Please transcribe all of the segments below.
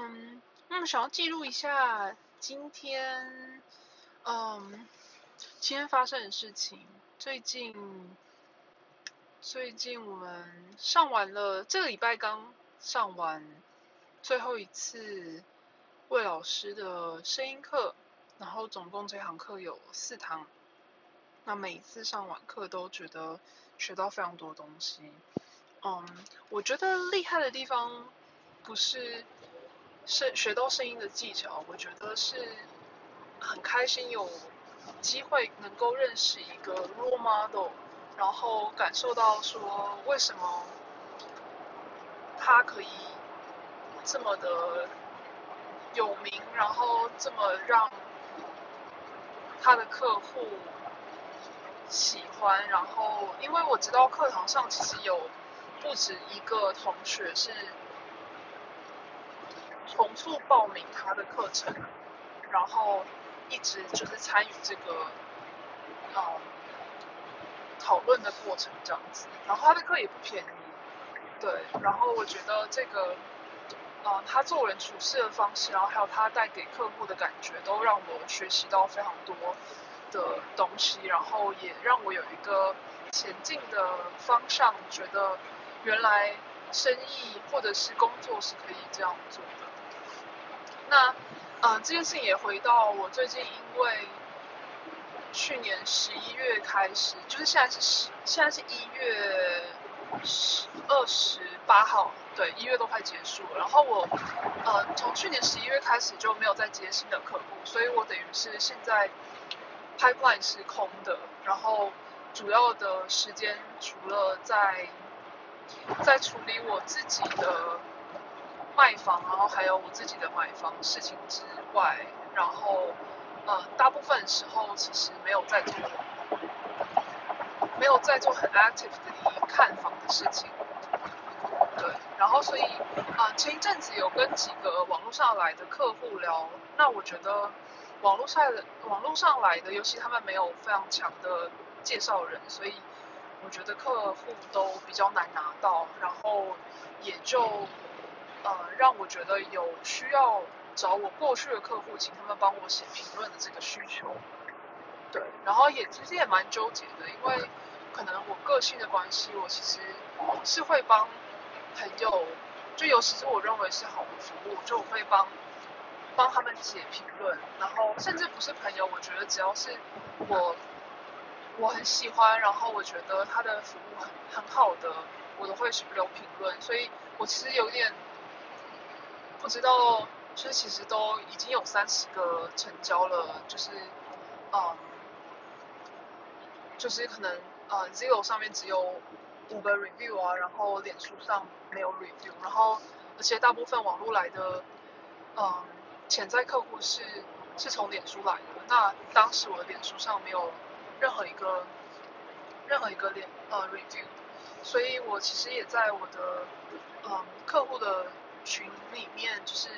嗯，那么想要记录一下今天，嗯，今天发生的事情。最近，最近我们上完了，这个礼拜刚上完最后一次魏老师的声音课，然后总共这堂课有四堂。那每一次上完课都觉得学到非常多东西。嗯，我觉得厉害的地方不是。声学到声音的技巧，我觉得是很开心有机会能够认识一个 role model，然后感受到说为什么他可以这么的有名，然后这么让他的客户喜欢，然后因为我知道课堂上其实有不止一个同学是。重复报名他的课程，然后一直就是参与这个，嗯，讨论的过程这样子。然后他的课也不便宜，对。然后我觉得这个，嗯，他做人处事的方式，然后还有他带给客户的感觉，都让我学习到非常多的东西。然后也让我有一个前进的方向，觉得原来生意或者是工作是可以这样做的。那，呃，这件事情也回到我最近，因为去年十一月开始，就是现在是十，现在是一月十二十八号，对，一月都快结束了。然后我，呃，从去年十一月开始就没有再接新的客户，所以我等于是现在 pipeline 是空的。然后主要的时间除了在在处理我自己的。卖房，然后还有我自己的买房事情之外，然后，呃，大部分时候其实没有在做，没有在做很 active 的看房的事情，对，然后所以，啊，前一阵子有跟几个网络上来的客户聊，那我觉得网络上的网络上来的，尤其他们没有非常强的介绍人，所以我觉得客户都比较难拿到，然后也就。呃，让我觉得有需要找我过去的客户，请他们帮我写评论的这个需求。对，然后也其实也蛮纠结的，因为可能我个性的关系，我其实是会帮朋友，就尤其是我认为是好的服务，就我会帮帮他们写评论，然后甚至不是朋友，我觉得只要是我我很喜欢，然后我觉得他的服务很很好的，我都会留评论，所以我其实有点。不知道，就是其实都已经有三十个成交了，就是，嗯，就是可能呃，Zero 上面只有五个 review 啊，然后脸书上没有 review，然后而且大部分网络来的，嗯，潜在客户是是从脸书来的，那当时我的脸书上没有任何一个任何一个脸呃 review，所以我其实也在我的嗯客户的。群里面就是，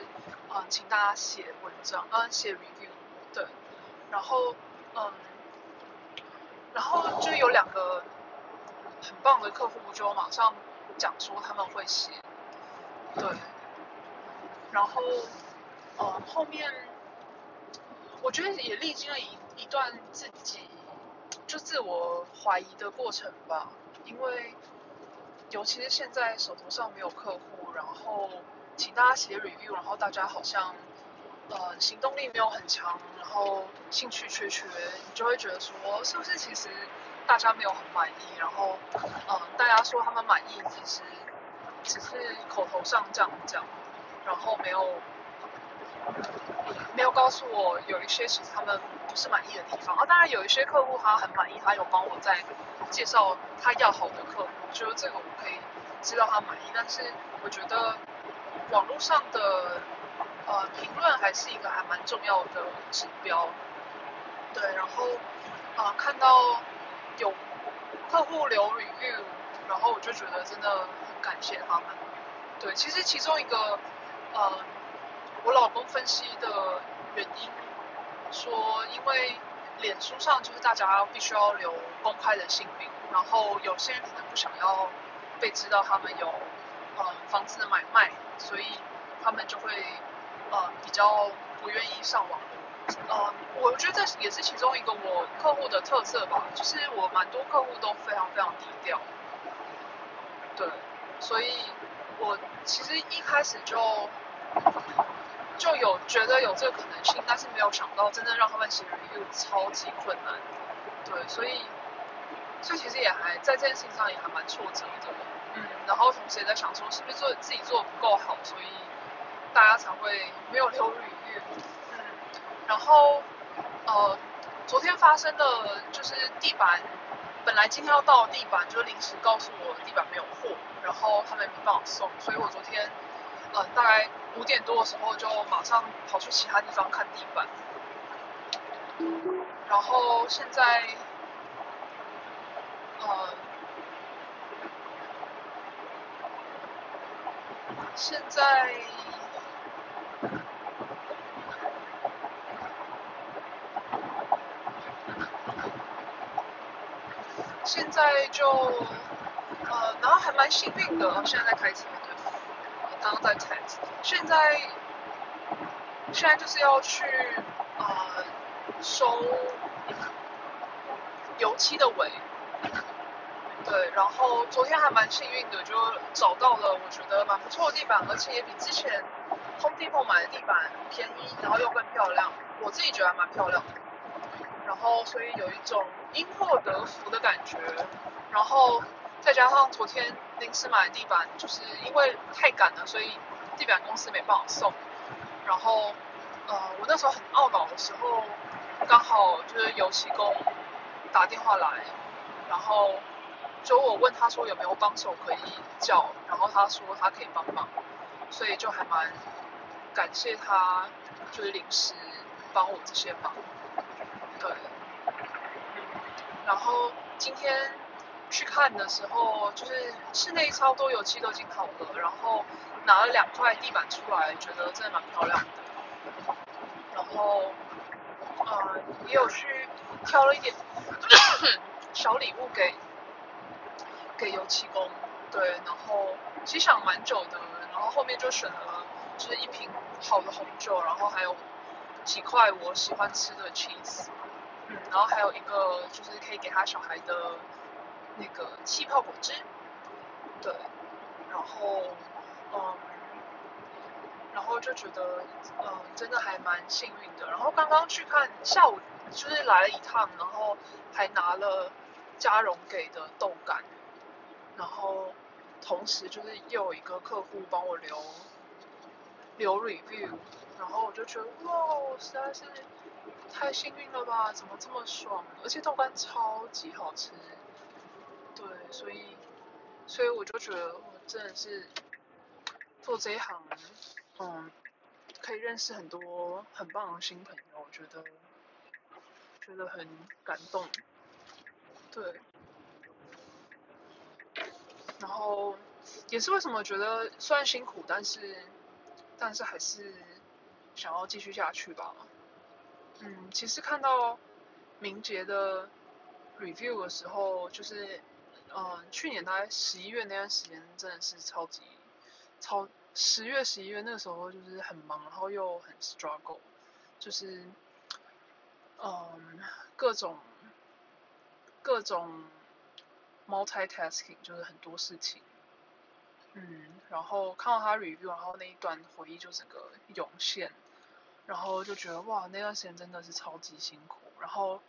嗯，请大家写文章，嗯，写 review，对，然后，嗯，然后就有两个很棒的客户就马上讲说他们会写，对，然后，嗯，后面我觉得也历经了一一段自己就自我怀疑的过程吧，因为尤其是现在手头上没有客户，然后。请大家写 review，然后大家好像，呃，行动力没有很强，然后兴趣缺缺，你就会觉得说，是不是其实大家没有很满意，然后，嗯，大家说他们满意，其实只是口头上这样讲，然后没有没有告诉我有一些其实他们不是满意的地方。啊，当然有一些客户他很满意，他有帮我在介绍他要好的客户，觉得这个我可以知道他满意，但是我觉得。网络上的呃评论还是一个还蛮重要的指标，对，然后啊看到有客户留 review，然后我就觉得真的很感谢他们，对，其实其中一个呃我老公分析的原因说，因为脸书上就是大家必须要留公开的姓名，然后有些人可能不想要被知道他们有呃房子的买卖。所以他们就会呃，比较不愿意上网。呃，我觉得这也是其中一个我客户的特色吧，就是我蛮多客户都非常非常低调。对，所以我其实一开始就就有觉得有这个可能性，但是没有想到真的让他们写 review 超级困难。对，所以所以其实也还在这件事情上也还蛮挫折的。嗯，然后同时也在想说，是不是做自己做的不够好，所以大家才会没有留 review。嗯，然后呃，昨天发生的就是地板。本来今天要到的地板，就临时告诉我地板没有货，然后他们没办法送，所以我昨天，呃，大概五点多的时候就马上跑去其他地方看地板，然后现在，呃，现在。现在就，呃，然后还蛮幸运的，现在在开车，对，刚刚在 test，现在，现在就是要去，呃，收油漆的尾，对，然后昨天还蛮幸运的，就找到了我觉得蛮不错的地板，而且也比之前 Home Depot 买的地板便宜，然后又更漂亮，我自己觉得还蛮漂亮的。然后，所以有一种因祸得福的感觉。然后再加上昨天临时买的地板，就是因为太赶了，所以地板公司没办法送。然后，呃，我那时候很懊恼的时候，刚好就是油漆工打电话来，然后就我问他说有没有帮手可以叫，然后他说他可以帮忙，所以就还蛮感谢他，就是临时帮我这些忙。对，然后今天去看的时候，就是室内超多油漆都已经好了，然后拿了两块地板出来，觉得真的蛮漂亮的。然后，呃，也有去挑了一点 小礼物给给油漆工，对，然后其实想蛮久的，然后后面就选了就是一瓶好的红酒，然后还有几块我喜欢吃的 cheese。嗯，然后还有一个就是可以给他小孩的那个气泡果汁，对，然后嗯，然后就觉得嗯真的还蛮幸运的。然后刚刚去看下午就是来了一趟，然后还拿了嘉荣给的豆干，然后同时就是又有一个客户帮我留留 review，然后我就觉得哇，实在是。太幸运了吧？怎么这么爽？而且豆干超级好吃。对，所以，所以我就觉得我真的是做这一行，嗯，可以认识很多很棒的新朋友，我觉得觉得很感动。对，然后也是为什么觉得虽然辛苦，但是但是还是想要继续下去吧。嗯，其实看到明杰的 review 的时候，就是，嗯，去年大概十一月那段时间，真的是超级超十月十一月那个时候就是很忙，然后又很 struggle，就是，嗯，各种各种 multitasking，就是很多事情，嗯，然后看到他 review，然后那一段回忆就整个涌现。然后就觉得哇，那段时间真的是超级辛苦。然后，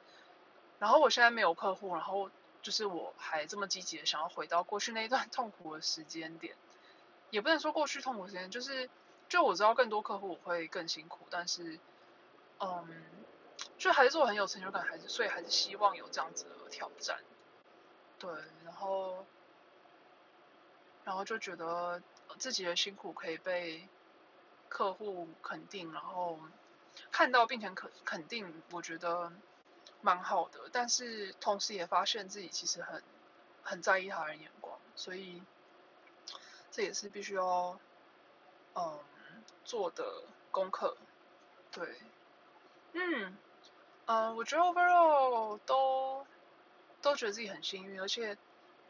然后我现在没有客户，然后就是我还这么积极的想要回到过去那一段 痛苦的时间点，也不能说过去痛苦时间，就是就我知道更多客户我会更辛苦，但是，嗯，就还是我很有成就感，还是所以还是希望有这样子的挑战。对，然后，然后就觉得自己的辛苦可以被。客户肯定，然后看到并且肯肯定，我觉得蛮好的。但是同时也发现自己其实很很在意他人眼光，所以这也是必须要嗯做的功课。对，嗯嗯，我觉得 overall 都都觉得自己很幸运，而且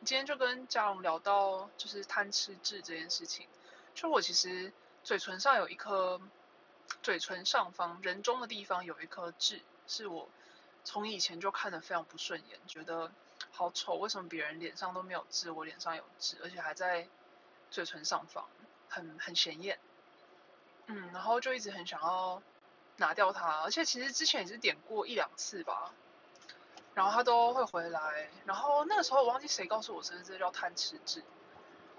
今天就跟嘉荣聊到就是贪吃痣这件事情，就我其实。嘴唇上有一颗嘴唇上方人中的地方有一颗痣，是我从以前就看的非常不顺眼，觉得好丑。为什么别人脸上都没有痣，我脸上有痣，而且还在嘴唇上方，很很显眼。嗯，然后就一直很想要拿掉它，而且其实之前也是点过一两次吧，然后他都会回来。然后那个时候我忘记谁告诉我，这这叫贪吃痣。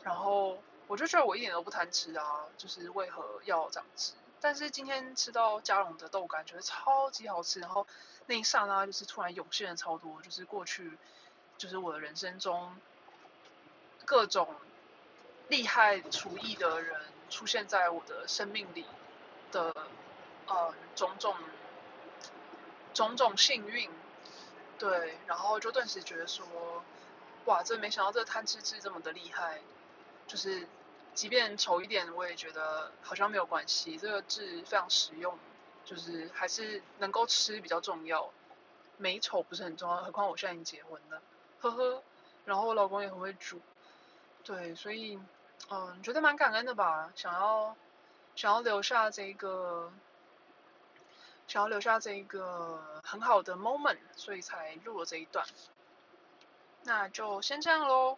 然后我就觉得我一点都不贪吃啊，就是为何要长痣？但是今天吃到嘉荣的豆干，觉得超级好吃。然后那一刹那，就是突然涌现了超多，就是过去，就是我的人生中各种厉害厨艺的人出现在我的生命里的呃种种种种幸运，对，然后就顿时觉得说，哇，真没想到这贪吃痣这么的厉害。就是，即便丑一点，我也觉得好像没有关系。这个痣非常实用，就是还是能够吃比较重要。美丑不是很重要，何况我现在已经结婚了，呵呵。然后我老公也很会煮，对，所以嗯，觉得蛮感恩的吧。想要想要留下这个，想要留下这个很好的 moment，所以才录了这一段。那就先这样喽。